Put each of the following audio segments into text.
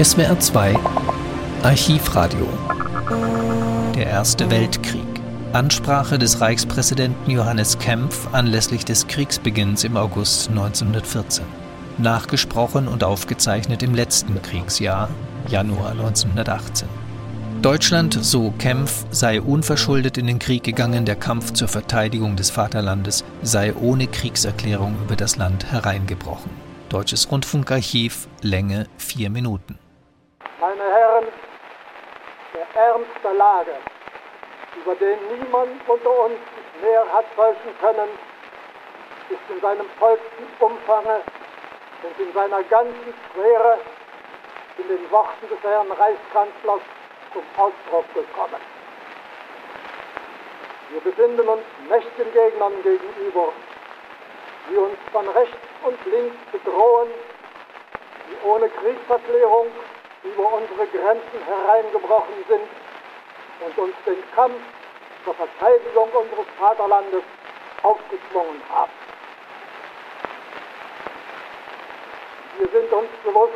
SWR 2 Archivradio Der Erste Weltkrieg Ansprache des Reichspräsidenten Johannes Kempf anlässlich des Kriegsbeginns im August 1914. Nachgesprochen und aufgezeichnet im letzten Kriegsjahr, Januar 1918. Deutschland, so Kempf, sei unverschuldet in den Krieg gegangen, der Kampf zur Verteidigung des Vaterlandes sei ohne Kriegserklärung über das Land hereingebrochen. Deutsches Rundfunkarchiv, Länge vier Minuten. Herren, der Ernst der Lage, über den niemand unter uns mehr hat täuschen können, ist in seinem vollsten Umfange und in seiner ganzen Schwere in den Worten des Herrn Reichskanzlers zum Ausdruck gekommen. Wir befinden uns mächtigen Gegnern gegenüber, die uns von rechts und links bedrohen, die ohne Kriegserklärung über unsere Grenzen hereingebrochen sind und uns den Kampf zur Verteidigung unseres Vaterlandes aufgezwungen haben. Wir sind uns bewusst,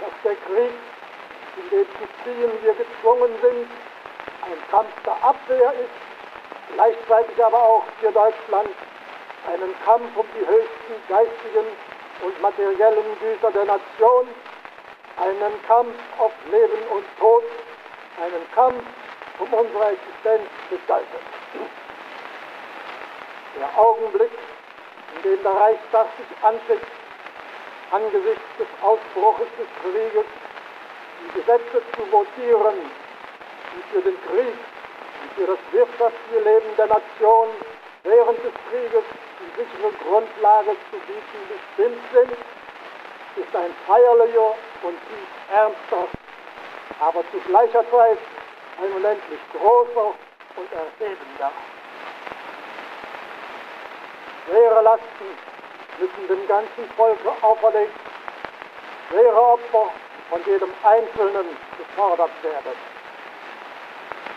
dass der Krieg in den zu ziehen wir gezwungen sind, ein Kampf der Abwehr ist, gleichzeitig aber auch für Deutschland einen Kampf um die höchsten geistigen und materiellen Güter der Nation, einen Kampf auf Leben und Tod, einen Kampf um unsere Existenz bedeutet. Der Augenblick, in dem der Reichstag sich anfängt, angesichts des Ausbruches des Krieges die Gesetze zu votieren, die für den Krieg und für das wirtschaftliche Leben der Nation während des Krieges die sichere Grundlage zu bieten bestimmt sind, ist ein feierlicher und tief ernster, aber zu gleicher Zeit ein unendlich großer und erhebender. Schwere Lasten müssen dem ganzen Volke auferlegt, schwere Opfer von jedem Einzelnen gefordert werden.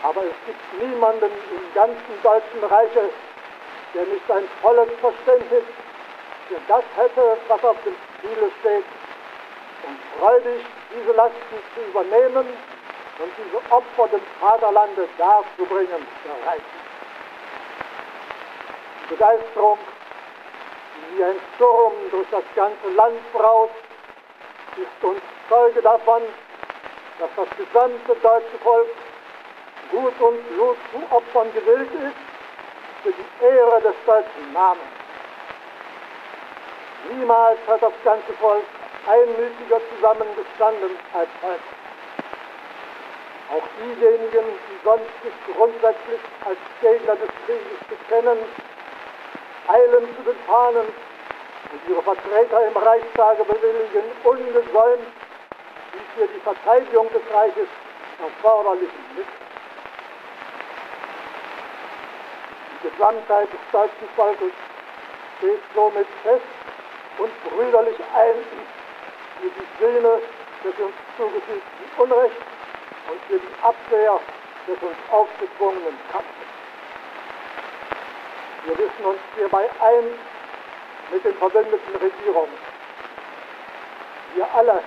Aber es gibt niemanden im ganzen Deutschen Reiche, der nicht ein volles Verständnis für das hätte, was auf dem Spiele steht, und freudig diese Lasten zu übernehmen und diese Opfer dem Vaterlande darzubringen bereit. Die Begeisterung, die wie ein Sturm durch das ganze Land braust, ist uns Zeuge davon, dass das gesamte deutsche Volk Gut und Blut zu Opfern gewillt ist für die Ehre des deutschen Namens. Niemals hat das ganze Volk einmütiger zusammengestanden als heute. Auch diejenigen, die sonst sich grundsätzlich als Gegner des Krieges bekennen, eilen zu den Fahnen und ihre Vertreter im Reichstage bewilligen ungesäumt die für die Verteidigung des Reiches erforderlichen Mittel. Die Gesamtheit des deutschen Volkes steht somit fest und brüderlich ein für die Söhne des uns zugefügten Unrechts und für die Abwehr des uns aufgezwungenen Kampfes. Wir wissen uns hierbei ein mit den verbündeten Regierungen. Wir alle,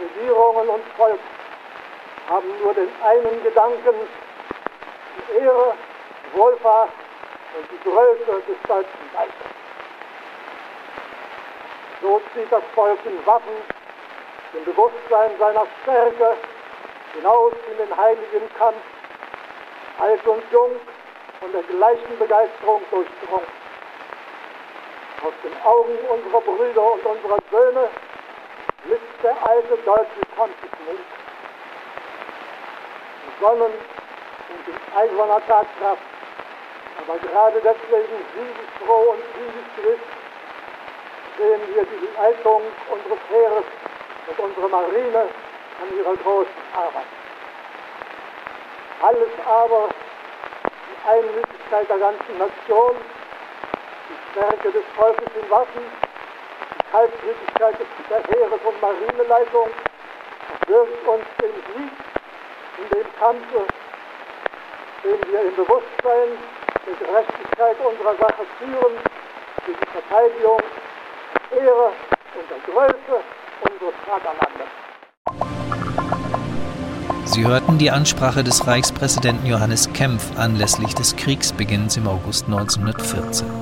Regierungen und Volk, haben nur den einen Gedanken, die Ehre, die Wohlfahrt und die Größe des deutschen Reiches. So zieht das Volk in Waffen, im Bewusstsein seiner Stärke, hinaus in den heiligen Kampf, alt und jung, von der gleichen Begeisterung durchdrungen. Aus den Augen unserer Brüder und unserer Söhne blitzt der alte deutsche Kampfesmut. Sonnen und in eiserner Tatkraft, aber gerade deswegen siegesfroh und siegesgewiss sehen wir die Leitung unseres Heeres und unsere Marine an ihrer großen Arbeit. Alles aber, die Einmütigkeit der ganzen Nation, die Stärke des Volkes in Waffen, die Kaltblütigkeit der Heeres- und Marineleitung wirkt uns den Sieg in dem Kampfe, den wir im Bewusstsein der Gerechtigkeit unserer Sache führen, für die Verteidigung, Ehre, und unser Größe, unseres Vaterlandes. Sie hörten die Ansprache des Reichspräsidenten Johannes Kempf anlässlich des Kriegsbeginns im August 1914.